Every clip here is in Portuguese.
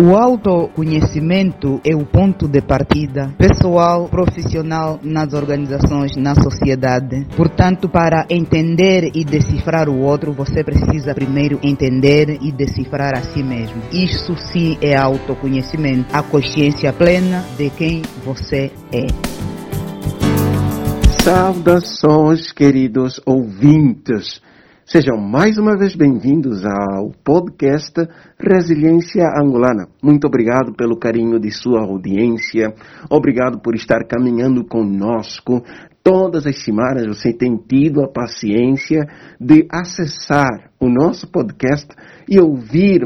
O autoconhecimento é o ponto de partida pessoal, profissional nas organizações, na sociedade. Portanto, para entender e decifrar o outro, você precisa primeiro entender e decifrar a si mesmo. Isso sim é autoconhecimento, a consciência plena de quem você é. Saudações, queridos ouvintes. Sejam mais uma vez bem-vindos ao podcast Resiliência Angolana. Muito obrigado pelo carinho de sua audiência. Obrigado por estar caminhando conosco. Todas as semanas você tem tido a paciência de acessar o nosso podcast e ouvir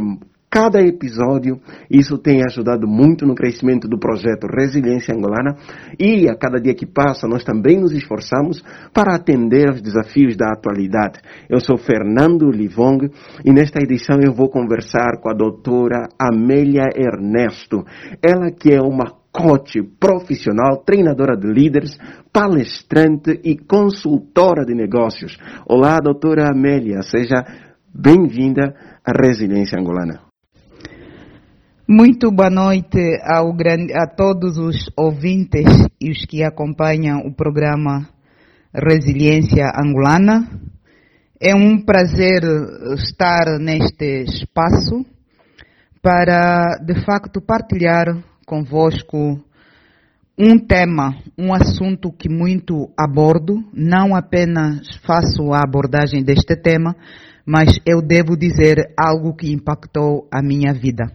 cada episódio. Isso tem ajudado muito no crescimento do projeto Resiliência Angolana e a cada dia que passa nós também nos esforçamos para atender aos desafios da atualidade. Eu sou Fernando Livong e nesta edição eu vou conversar com a doutora Amélia Ernesto. Ela que é uma coach profissional, treinadora de líderes, palestrante e consultora de negócios. Olá, doutora Amélia, seja bem-vinda à Resiliência Angolana. Muito boa noite a todos os ouvintes e os que acompanham o programa Resiliência Angolana. É um prazer estar neste espaço para, de facto, partilhar convosco um tema, um assunto que muito abordo. Não apenas faço a abordagem deste tema, mas eu devo dizer algo que impactou a minha vida.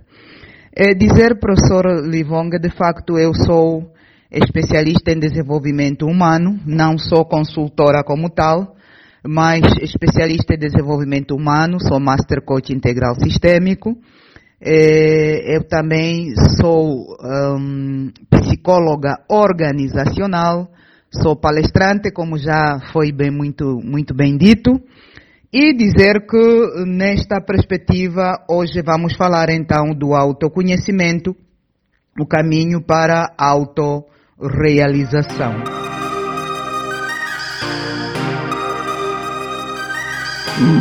É dizer, professor Livonga, de facto eu sou especialista em desenvolvimento humano, não sou consultora como tal, mas especialista em desenvolvimento humano, sou Master Coach Integral Sistêmico. É, eu também sou um, psicóloga organizacional, sou palestrante, como já foi bem, muito, muito bem dito. E dizer que nesta perspectiva hoje vamos falar então do autoconhecimento, o caminho para a autorrealização.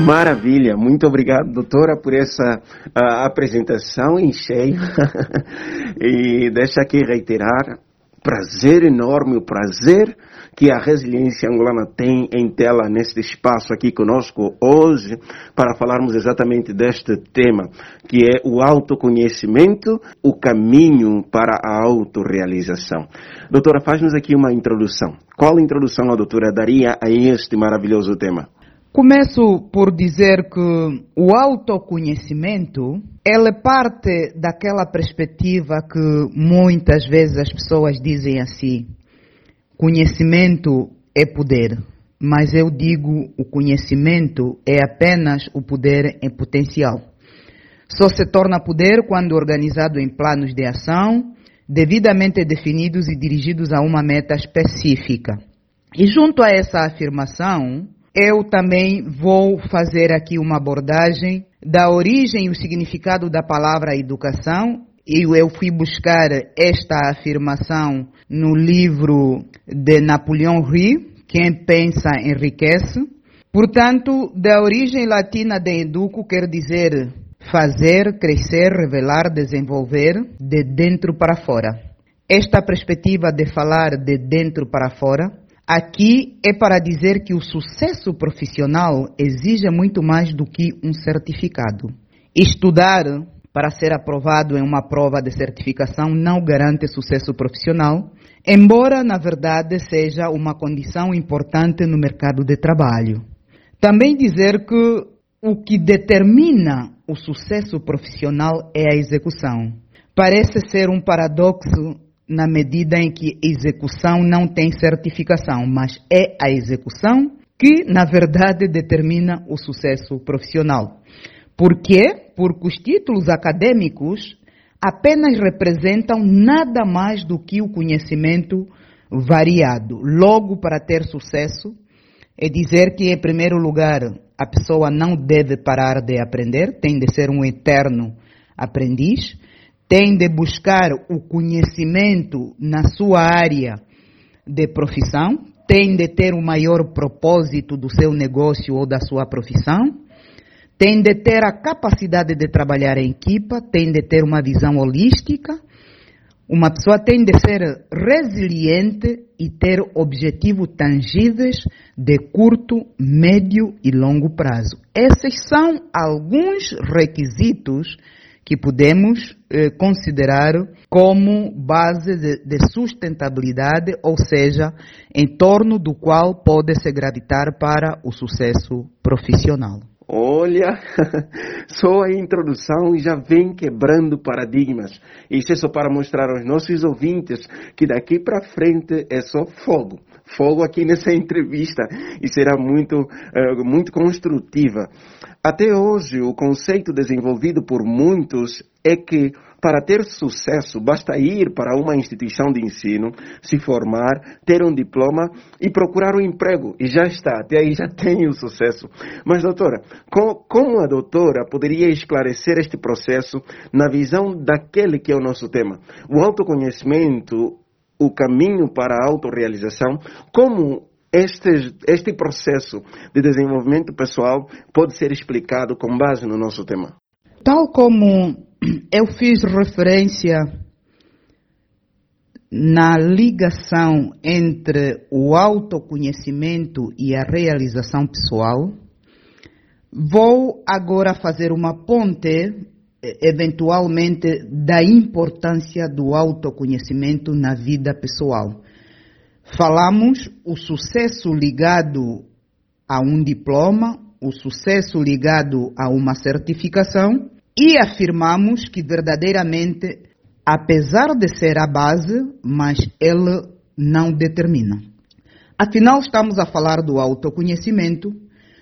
Maravilha, muito obrigado, doutora, por essa uh, apresentação em cheio. e deixa aqui reiterar, prazer enorme, o prazer que a resiliência angolana tem em tela neste espaço aqui conosco hoje para falarmos exatamente deste tema, que é o autoconhecimento, o caminho para a autorrealização. Doutora, faz-nos aqui uma introdução. Qual introdução a doutora daria a este maravilhoso tema? Começo por dizer que o autoconhecimento, ela parte daquela perspectiva que muitas vezes as pessoas dizem assim: Conhecimento é poder, mas eu digo o conhecimento é apenas o poder em potencial. Só se torna poder quando organizado em planos de ação, devidamente definidos e dirigidos a uma meta específica. E junto a essa afirmação, eu também vou fazer aqui uma abordagem da origem e o significado da palavra educação eu, eu fui buscar esta afirmação no livro de Napoleão Hill, Quem Pensa Enriquece. Portanto, da origem latina de educo quer dizer fazer, crescer, revelar, desenvolver de dentro para fora. Esta perspectiva de falar de dentro para fora, aqui é para dizer que o sucesso profissional exige muito mais do que um certificado. Estudar para ser aprovado em uma prova de certificação não garante sucesso profissional, embora na verdade seja uma condição importante no mercado de trabalho. Também dizer que o que determina o sucesso profissional é a execução. Parece ser um paradoxo na medida em que execução não tem certificação, mas é a execução que, na verdade, determina o sucesso profissional. Por quê? porque os títulos acadêmicos apenas representam nada mais do que o conhecimento variado. Logo, para ter sucesso, é dizer que, em primeiro lugar, a pessoa não deve parar de aprender, tem de ser um eterno aprendiz, tem de buscar o conhecimento na sua área de profissão, tem de ter o maior propósito do seu negócio ou da sua profissão, tem de ter a capacidade de trabalhar em equipa, tem de ter uma visão holística, uma pessoa tem de ser resiliente e ter objetivos tangíveis de curto, médio e longo prazo. Esses são alguns requisitos que podemos eh, considerar como base de, de, sustentabilidade, ou seja, em torno do qual pode se gravitar para o sucesso profissional. Olha, só a introdução já vem quebrando paradigmas. Isso é só para mostrar aos nossos ouvintes que daqui para frente é só fogo. Fogo aqui nessa entrevista e será muito, uh, muito construtiva. Até hoje, o conceito desenvolvido por muitos é que para ter sucesso, basta ir para uma instituição de ensino, se formar, ter um diploma e procurar um emprego. E já está, até aí já tem o sucesso. Mas, doutora, como a doutora poderia esclarecer este processo na visão daquele que é o nosso tema? O autoconhecimento, o caminho para a autorrealização, como este, este processo de desenvolvimento pessoal pode ser explicado com base no nosso tema? Tal como eu fiz referência na ligação entre o autoconhecimento e a realização pessoal. Vou agora fazer uma ponte, eventualmente, da importância do autoconhecimento na vida pessoal. Falamos o sucesso ligado a um diploma, o sucesso ligado a uma certificação e afirmamos que verdadeiramente, apesar de ser a base, mas ele não determina. Afinal, estamos a falar do autoconhecimento,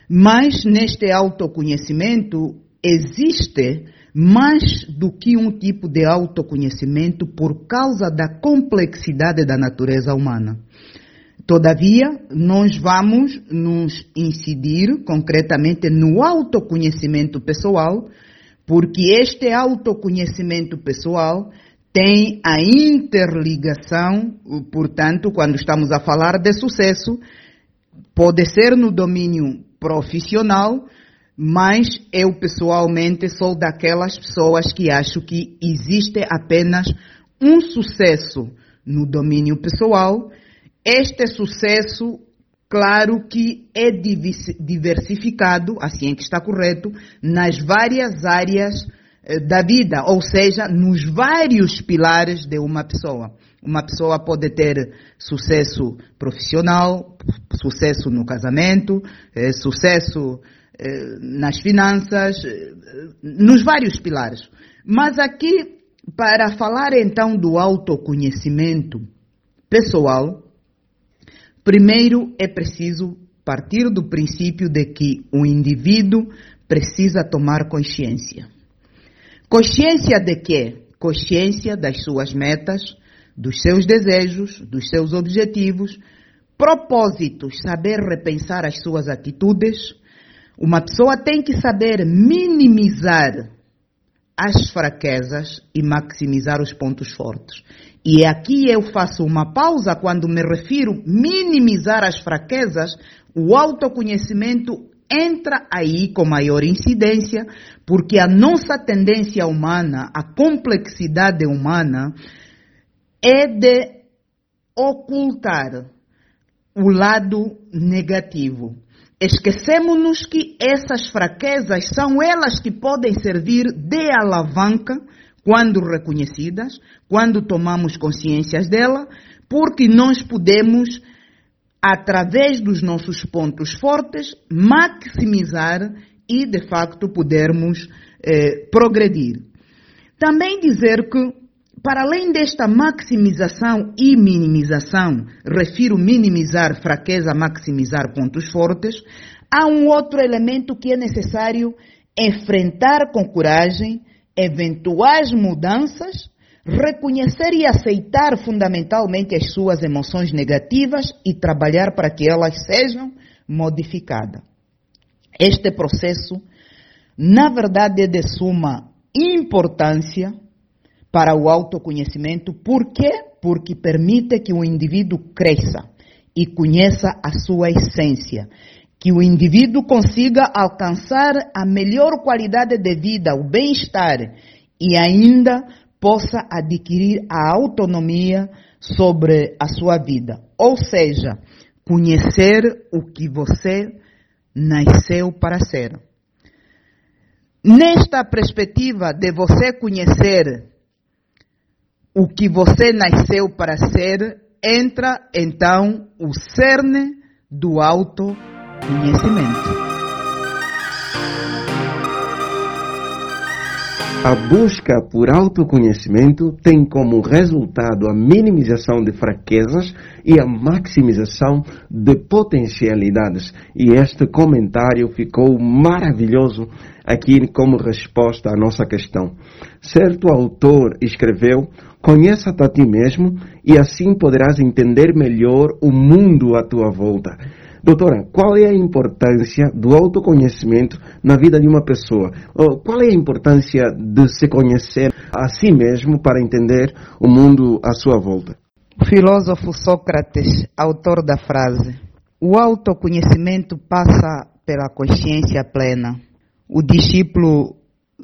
mas neste autoconhecimento existe mais do que um tipo de autoconhecimento por causa da complexidade da natureza humana. Todavia, nós vamos nos incidir concretamente no autoconhecimento pessoal, porque este autoconhecimento pessoal tem a interligação, portanto, quando estamos a falar de sucesso, pode ser no domínio profissional, mas eu pessoalmente sou daquelas pessoas que acho que existe apenas um sucesso no domínio pessoal. Este sucesso Claro que é diversificado, assim é que está correto, nas várias áreas eh, da vida, ou seja, nos vários pilares de uma pessoa. Uma pessoa pode ter sucesso profissional, sucesso no casamento, eh, sucesso eh, nas finanças, nos vários pilares. Mas aqui, para falar então do autoconhecimento pessoal, Primeiro, é preciso partir do princípio de que o indivíduo precisa tomar consciência. Consciência de quê? Consciência das suas metas, dos seus desejos, dos seus objetivos, propósitos, saber repensar as suas atitudes. Uma pessoa tem que saber minimizar as fraquezas e maximizar os pontos fortes. E aqui eu faço uma pausa quando me refiro minimizar as fraquezas, o autoconhecimento entra aí com maior incidência, porque a nossa tendência humana, a complexidade humana, é de ocultar o lado negativo. Esquecemos-nos que essas fraquezas são elas que podem servir de alavanca quando reconhecidas, quando tomamos consciência dela, porque nós podemos, através dos nossos pontos fortes, maximizar e, de facto, podermos eh, progredir. Também dizer que, para além desta maximização e minimização, refiro minimizar fraqueza, maximizar pontos fortes, há um outro elemento que é necessário enfrentar com coragem, eventuais mudanças, reconhecer e aceitar fundamentalmente as suas emoções negativas e trabalhar para que elas sejam modificadas. Este processo, na verdade, é de suma importância para o autoconhecimento. Por quê? Porque permite que o indivíduo cresça e conheça a sua essência, que o indivíduo consiga alcançar a melhor qualidade de vida, o bem-estar e ainda possa adquirir a autonomia sobre a sua vida. Ou seja, conhecer o que você nasceu para ser. Nesta perspectiva de você conhecer o que você nasceu para ser, entra então o cerne do autoconhecimento. A busca por autoconhecimento tem como resultado a minimização de fraquezas e a maximização de potencialidades. E este comentário ficou maravilhoso aqui como resposta à nossa questão. Certo autor escreveu: Conheça-te a ti mesmo e assim poderás entender melhor o mundo à tua volta. Doutora, qual é a importância do autoconhecimento na vida de uma pessoa? Qual é a importância de se conhecer a si mesmo para entender o mundo à sua volta? O filósofo Sócrates, autor da frase: O autoconhecimento passa pela consciência plena. O discípulo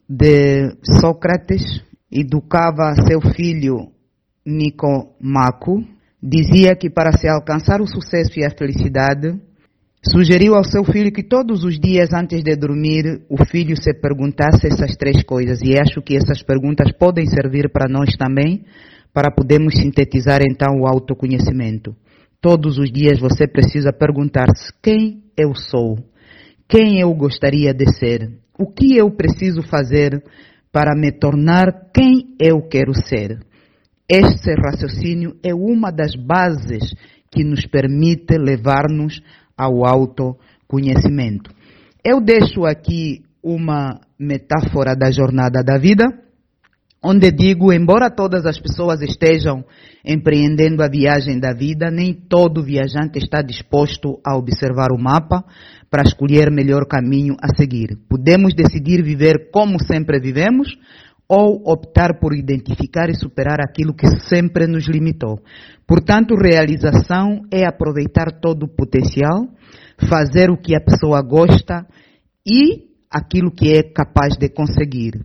de Sócrates educava seu filho Nicomaco, dizia que para se alcançar o sucesso e a felicidade, Sugeriu ao seu filho que todos os dias antes de dormir o filho se perguntasse essas três coisas. E acho que essas perguntas podem servir para nós também, para podermos sintetizar então o autoconhecimento. Todos os dias você precisa perguntar-se quem eu sou, quem eu gostaria de ser, o que eu preciso fazer para me tornar quem eu quero ser. Este raciocínio é uma das bases que nos permite levar-nos ao autoconhecimento. Eu deixo aqui uma metáfora da jornada da vida, onde digo, embora todas as pessoas estejam empreendendo a viagem da vida, nem todo viajante está disposto a observar o mapa para escolher melhor caminho a seguir. Podemos decidir viver como sempre vivemos ou optar por identificar e superar aquilo que sempre nos limitou. Portanto, realização é aproveitar todo o potencial, fazer o que a pessoa gosta e aquilo que é capaz de conseguir.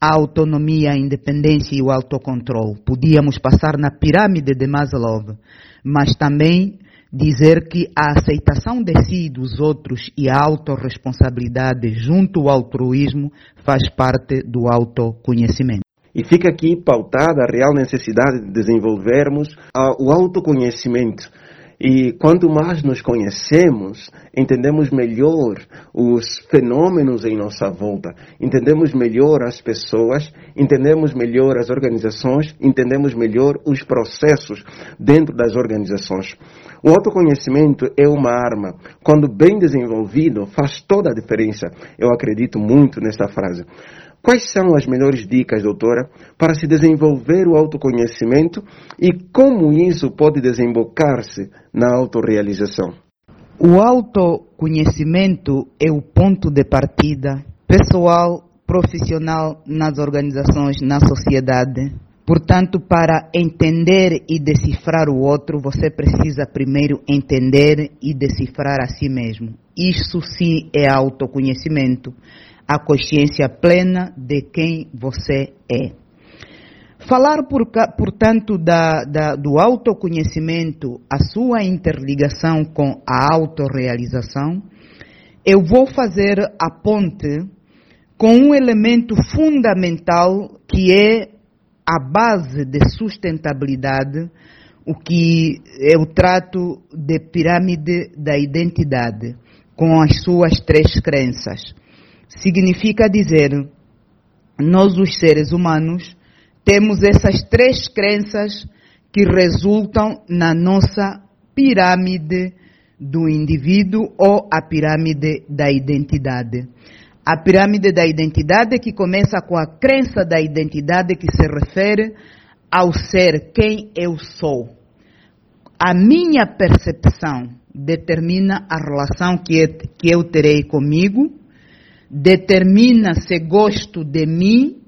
A autonomia, a independência e o autocontrole. Podíamos passar na pirâmide de Maslow, mas também dizer que a aceitação de si e dos outros e a autorresponsabilidade junto ao altruísmo faz parte do autoconhecimento. E fica aqui pautada a real necessidade de desenvolvermos o autoconhecimento e quanto mais nos conhecemos, entendemos melhor os fenômenos em nossa volta, entendemos melhor as pessoas, entendemos melhor as organizações, entendemos melhor os processos dentro das organizações. O autoconhecimento é uma arma. Quando bem desenvolvido, faz toda a diferença. Eu acredito muito nessa frase. Quais são as melhores dicas, doutora, para se desenvolver o autoconhecimento e como isso pode desembocar-se na autorrealização? O autoconhecimento é o ponto de partida pessoal, profissional nas organizações, na sociedade. Portanto, para entender e decifrar o outro, você precisa primeiro entender e decifrar a si mesmo. Isso sim é autoconhecimento a consciência plena de quem você é. Falar, por, portanto, da, da, do autoconhecimento, a sua interligação com a autorrealização, eu vou fazer a ponte com um elemento fundamental que é a base de sustentabilidade, o que eu trato de pirâmide da identidade, com as suas três crenças significa dizer, nós os seres humanos temos essas três crenças que resultam na nossa pirâmide do indivíduo ou a pirâmide da identidade. A pirâmide da identidade que começa com a crença da identidade que se refere ao ser quem eu sou. A minha percepção determina a relação que eu terei comigo determina se gosto de mim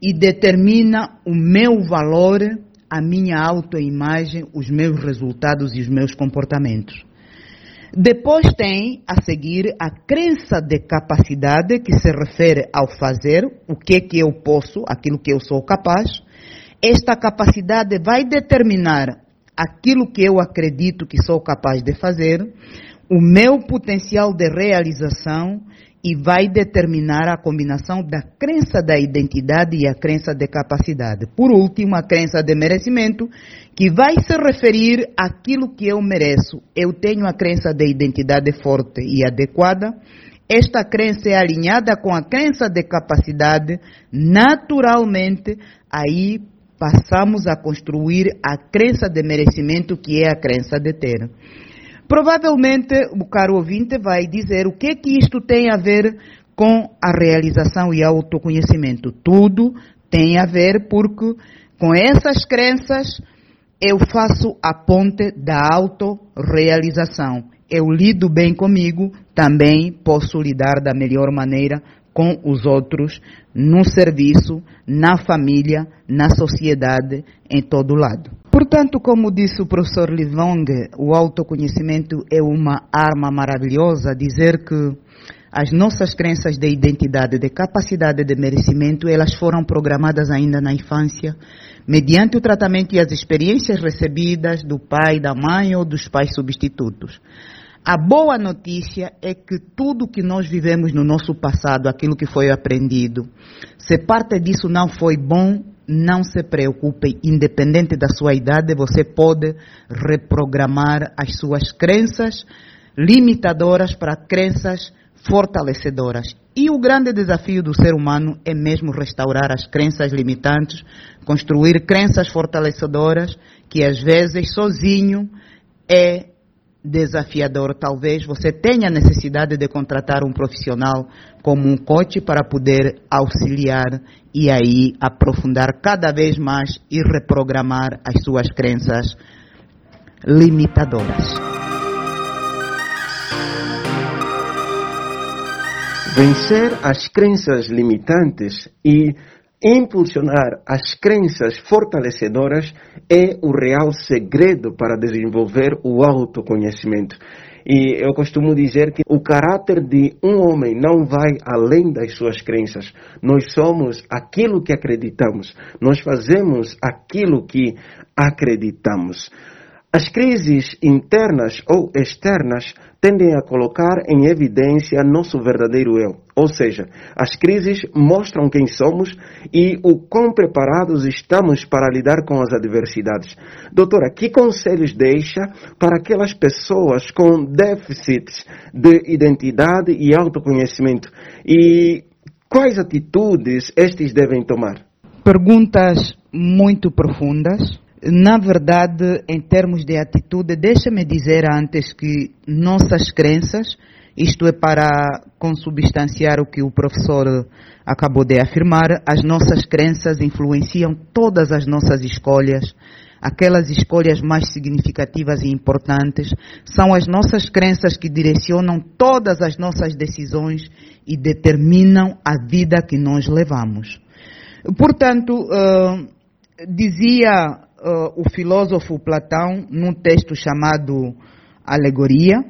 e determina o meu valor, a minha autoimagem, os meus resultados e os meus comportamentos. Depois tem a seguir a crença de capacidade que se refere ao fazer, o que que eu posso, aquilo que eu sou capaz. Esta capacidade vai determinar aquilo que eu acredito que sou capaz de fazer, o meu potencial de realização e vai determinar a combinação da crença da identidade e a crença de capacidade. Por último, a crença de merecimento, que vai se referir àquilo que eu mereço. Eu tenho a crença de identidade forte e adequada. Esta crença é alinhada com a crença de capacidade. Naturalmente, aí passamos a construir a crença de merecimento, que é a crença de ter. Provavelmente o caro ouvinte vai dizer o que que isto tem a ver com a realização e autoconhecimento. Tudo tem a ver porque com essas crenças eu faço a ponte da autorrealização. Eu lido bem comigo, também posso lidar da melhor maneira com os outros, no serviço, na família, na sociedade, em todo lado. Portanto, como disse o professor Livong, o autoconhecimento é uma arma maravilhosa, dizer que as nossas crenças de identidade, de capacidade de merecimento, elas foram programadas ainda na infância, mediante o tratamento e as experiências recebidas do pai, da mãe ou dos pais substitutos. A boa notícia é que tudo que nós vivemos no nosso passado, aquilo que foi aprendido, se parte disso não foi bom, não se preocupe, independente da sua idade, você pode reprogramar as suas crenças limitadoras para crenças fortalecedoras. E o grande desafio do ser humano é mesmo restaurar as crenças limitantes, construir crenças fortalecedoras, que às vezes sozinho é desafiador. Talvez você tenha necessidade de contratar um profissional como um coach para poder auxiliar e aí aprofundar cada vez mais e reprogramar as suas crenças limitadoras. Vencer as crenças limitantes e Impulsionar as crenças fortalecedoras é o real segredo para desenvolver o autoconhecimento. E eu costumo dizer que o caráter de um homem não vai além das suas crenças. Nós somos aquilo que acreditamos. Nós fazemos aquilo que acreditamos. As crises internas ou externas tendem a colocar em evidência nosso verdadeiro eu. Ou seja, as crises mostram quem somos e o quão preparados estamos para lidar com as adversidades. Doutora, que conselhos deixa para aquelas pessoas com déficits de identidade e autoconhecimento? E quais atitudes estes devem tomar? Perguntas muito profundas na verdade, em termos de atitude, deixa-me dizer antes que nossas crenças, isto é para consubstanciar o que o professor acabou de afirmar, as nossas crenças influenciam todas as nossas escolhas. Aquelas escolhas mais significativas e importantes são as nossas crenças que direcionam todas as nossas decisões e determinam a vida que nós levamos. Portanto, uh, dizia uh, o filósofo Platão, num texto chamado Alegoria,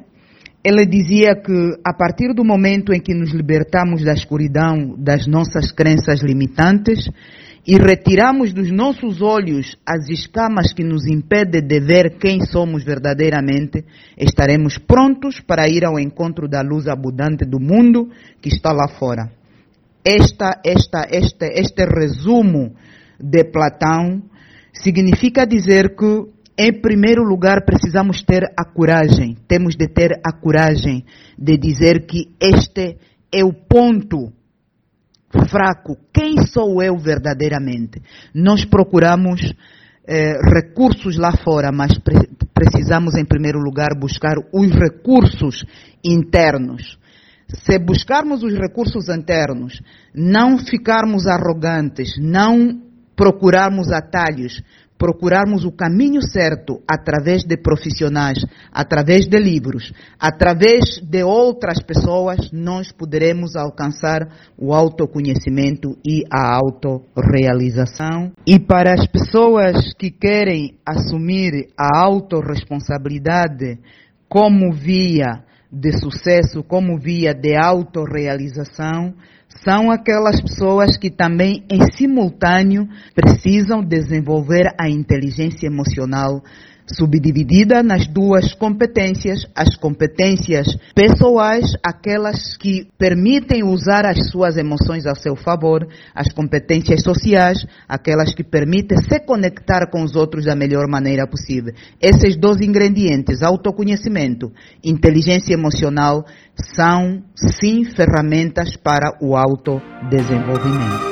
ele dizia que a partir do momento em que nos libertamos da escuridão das nossas crenças limitantes e retiramos dos nossos olhos as escamas que nos impedem de ver quem somos verdadeiramente, estaremos prontos para ir ao encontro da luz abundante do mundo que está lá fora. Esta, esta, este, este resumo de Platão significa dizer que, em primeiro lugar, precisamos ter a coragem, temos de ter a coragem de dizer que este é o ponto fraco. Quem sou eu verdadeiramente? Nós procuramos eh, recursos lá fora, mas pre precisamos, em primeiro lugar, buscar os recursos internos. Se buscarmos os recursos internos, não ficarmos arrogantes, não procurarmos atalhos, procurarmos o caminho certo através de profissionais, através de livros, através de outras pessoas, nós poderemos alcançar o autoconhecimento e a autorrealização. E para as pessoas que querem assumir a autorresponsabilidade como via de sucesso, como via de autorrealização, são aquelas pessoas que também, em simultâneo, precisam desenvolver a inteligência emocional subdividida nas duas competências, as competências pessoais, aquelas que permitem usar as suas emoções a seu favor, as competências sociais, aquelas que permitem se conectar com os outros da melhor maneira possível. Esses dois ingredientes, autoconhecimento, inteligência emocional, são sim ferramentas para o autodesenvolvimento.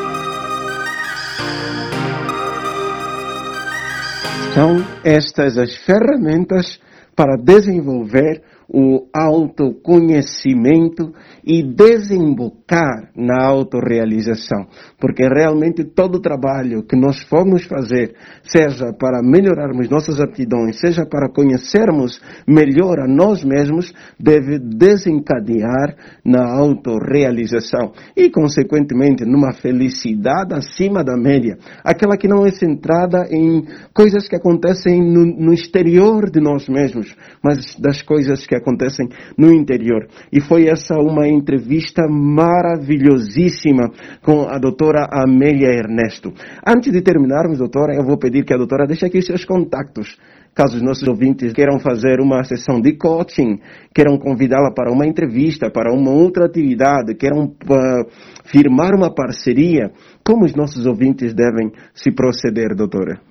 São estas as ferramentas para desenvolver o autoconhecimento e desembocar na autorrealização. Porque realmente todo o trabalho que nós formos fazer, seja para melhorarmos nossas aptidões, seja para conhecermos melhor a nós mesmos, deve desencadear na autorrealização e, consequentemente, numa felicidade acima da média. Aquela que não é centrada em coisas que acontecem no, no exterior de nós mesmos, mas das coisas que acontecem no interior. E foi essa uma entrevista maravilhosíssima com a doutora Amélia Ernesto. Antes de terminarmos, doutora, eu vou pedir que a doutora deixe aqui seus contatos caso os nossos ouvintes queiram fazer uma sessão de coaching, queiram convidá-la para uma entrevista, para uma outra atividade, queiram uh, firmar uma parceria, como os nossos ouvintes devem se proceder, doutora?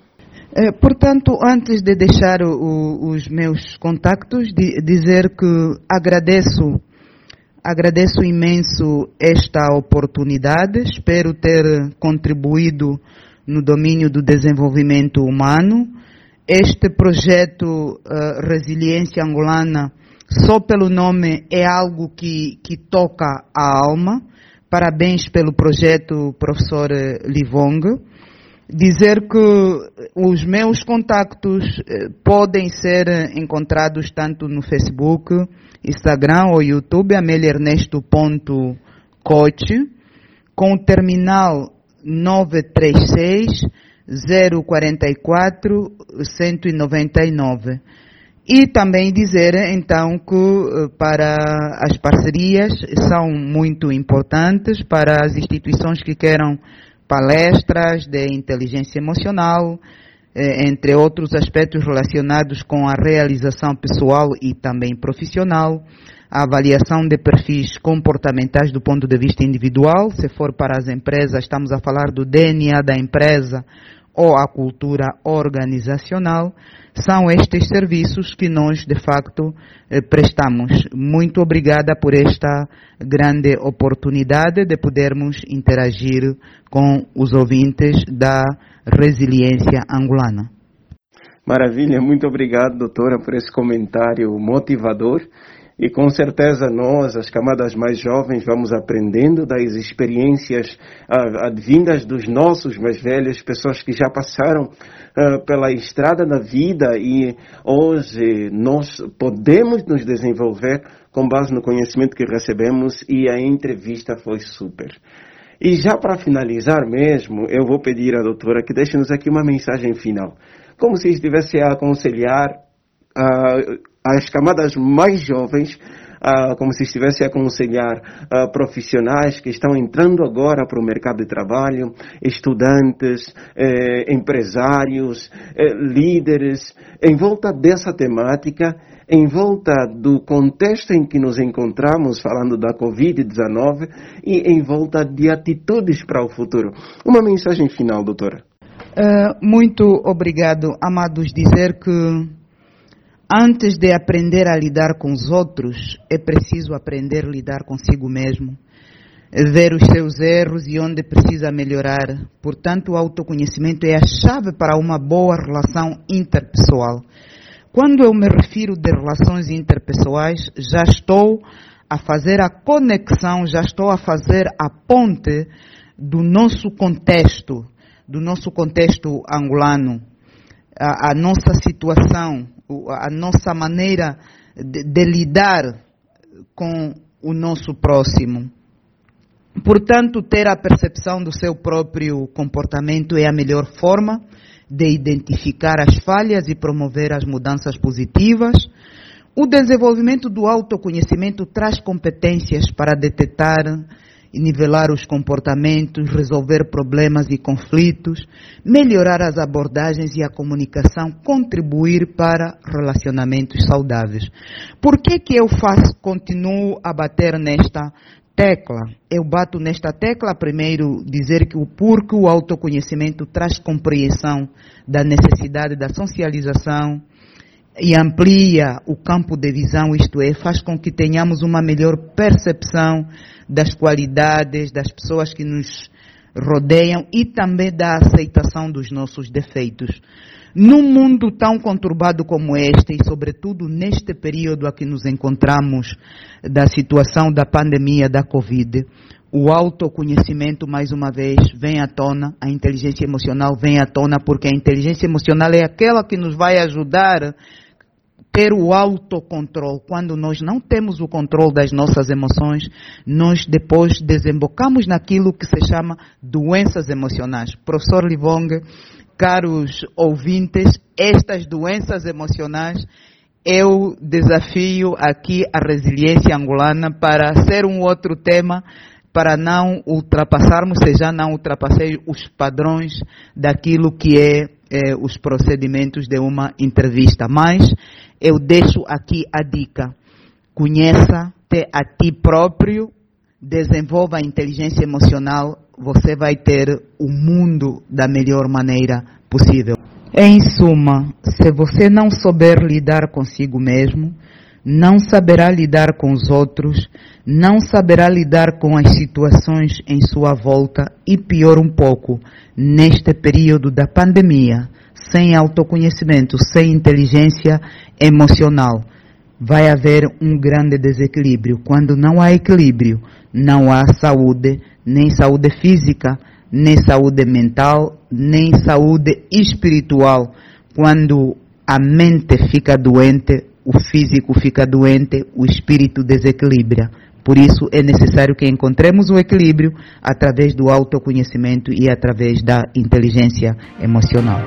É, portanto, antes de deixar o, os meus contactos, de, dizer que agradeço, agradeço imenso esta oportunidade, espero ter contribuído no domínio do desenvolvimento humano. Este projeto uh, Resiliência Angolana, só pelo nome, é algo que, que toca a alma. Parabéns pelo projeto, professor Livong dizer que os meus contactos eh, podem ser encontrados tanto no Facebook, Instagram ou YouTube, ameliernesto.coach, com o terminal 936 044 199. E também dizer, então, que eh, para as parcerias são muito importantes para as instituições que queiram palestras de inteligência emocional, eh, entre outros aspectos relacionados com a realização pessoal e também profissional, a avaliação de perfis comportamentais do ponto de vista individual, se for para as empresas, estamos a falar do DNA da empresa ou a cultura organizacional, são estes serviços que nós, de facto, eh, prestamos. Muito obrigada por esta grande oportunidade de podermos interagir com os ouvintes da resiliência angolana. Maravilha, muito obrigado, doutora, por esse comentário motivador. E com certeza nós, as camadas mais jovens, vamos aprendendo das experiências uh, advindas dos nossos mais velhos, pessoas que já passaram uh, pela estrada da vida e hoje nós podemos nos desenvolver com base no conhecimento que recebemos e a entrevista foi super. E já para finalizar mesmo, eu vou pedir à doutora que deixe-nos aqui uma mensagem final. Como se estivesse a aconselhar uh, as camadas mais jovens, uh, como se estivesse a aconselhar uh, profissionais que estão entrando agora para o mercado de trabalho, estudantes, eh, empresários, eh, líderes, em volta dessa temática, em volta do contexto em que nos encontramos, falando da Covid-19, e em volta de atitudes para o futuro. Uma mensagem final, doutora. Uh, muito obrigado, amados, dizer que Antes de aprender a lidar com os outros, é preciso aprender a lidar consigo mesmo, ver os seus erros e onde precisa melhorar. Portanto, o autoconhecimento é a chave para uma boa relação interpessoal. Quando eu me refiro de relações interpessoais, já estou a fazer a conexão, já estou a fazer a ponte do nosso contexto, do nosso contexto angolano, a, a nossa situação, a nossa maneira de, de lidar com o nosso próximo. Portanto, ter a percepção do seu próprio comportamento é a melhor forma de identificar as falhas e promover as mudanças positivas. O desenvolvimento do autoconhecimento traz competências para detectar nivelar os comportamentos, resolver problemas e conflitos, melhorar as abordagens e a comunicação, contribuir para relacionamentos saudáveis. Por que que eu faço, continuo a bater nesta tecla? Eu bato nesta tecla primeiro dizer que o porque o autoconhecimento traz compreensão da necessidade da socialização, e amplia o campo de visão, isto é, faz com que tenhamos uma melhor percepção das qualidades das pessoas que nos rodeiam e também da aceitação dos nossos defeitos. Num mundo tão conturbado como este, e sobretudo neste período a que nos encontramos da situação da pandemia da Covid, o autoconhecimento, mais uma vez, vem à tona, a inteligência emocional vem à tona, porque a inteligência emocional é aquela que nos vai ajudar ter o autocontrole. Quando nós não temos o controle das nossas emoções, nós depois desembocamos naquilo que se chama doenças emocionais. Professor Livong, caros ouvintes, estas doenças emocionais eu desafio aqui a resiliência angolana para ser um outro tema para não ultrapassarmos, se já não ultrapassei os padrões daquilo que é, é os procedimentos de uma entrevista. Mas eu deixo aqui a dica. Conheça-te a ti próprio, desenvolva a inteligência emocional, você vai ter o mundo da melhor maneira possível. Em suma, se você não souber lidar consigo mesmo, não saberá lidar com os outros, não saberá lidar com as situações em sua volta e pior um pouco, neste período da pandemia, sem autoconhecimento, sem inteligência emocional, vai haver um grande desequilíbrio. Quando não há equilíbrio, não há saúde, nem saúde física, nem saúde mental, nem saúde espiritual. Quando a mente fica doente, o físico fica doente, o espírito desequilibra. Por isso é necessário que encontremos o equilíbrio através do autoconhecimento e através da inteligência emocional.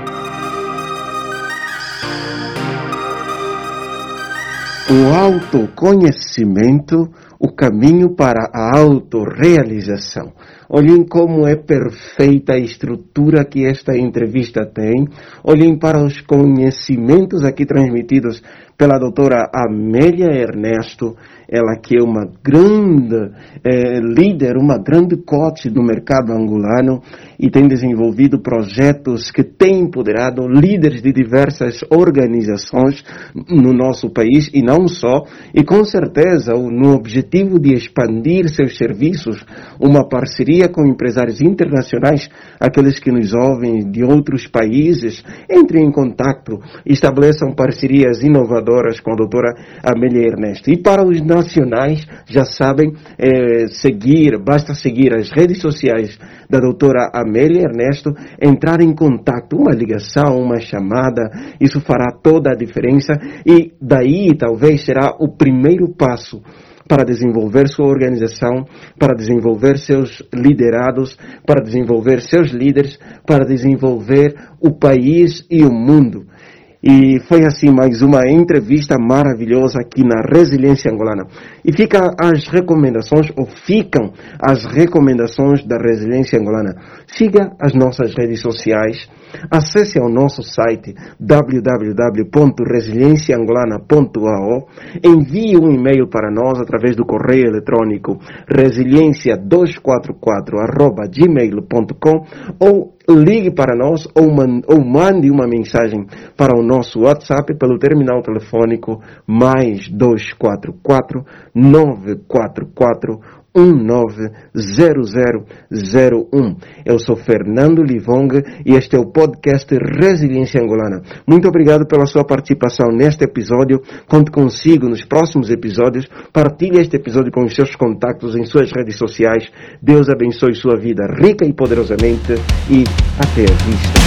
o autoconhecimento, o caminho para a autorrealização. Olhem como é perfeita a estrutura que esta entrevista tem. Olhem para os conhecimentos aqui transmitidos pela doutora Amélia Ernesto, ela que é uma grande é, líder, uma grande coach do mercado angolano e tem desenvolvido projetos que têm empoderado líderes de diversas organizações no nosso país e não só, e com certeza no objetivo de expandir seus serviços, uma parceria com empresários internacionais, aqueles que nos ouvem de outros países, entrem em contato, estabeleçam parcerias inovadoras com a doutora Amélia Ernesto. E para os nacionais já sabem é, seguir, basta seguir as redes sociais da doutora Amélia Ernesto, entrar em contato, uma ligação, uma chamada, isso fará toda a diferença e daí talvez será o primeiro passo para desenvolver sua organização, para desenvolver seus liderados, para desenvolver seus líderes, para desenvolver o país e o mundo. E foi assim mais uma entrevista maravilhosa aqui na Resiliência Angolana. E fica as recomendações, ou ficam as recomendações da Resiliência Angolana. Siga as nossas redes sociais, acesse ao nosso site www.resilienciaangolana.ao, envie um e-mail para nós através do correio eletrônico resiliência244@gmail.com ou ligue para nós ou, ou mande uma mensagem para o nosso WhatsApp pelo terminal telefônico mais 244 944 190001. Eu sou Fernando Livonga e este é o podcast Resiliência Angolana. Muito obrigado pela sua participação neste episódio. Conte consigo nos próximos episódios. Partilhe este episódio com os seus contatos em suas redes sociais. Deus abençoe sua vida rica e poderosamente e até a vista.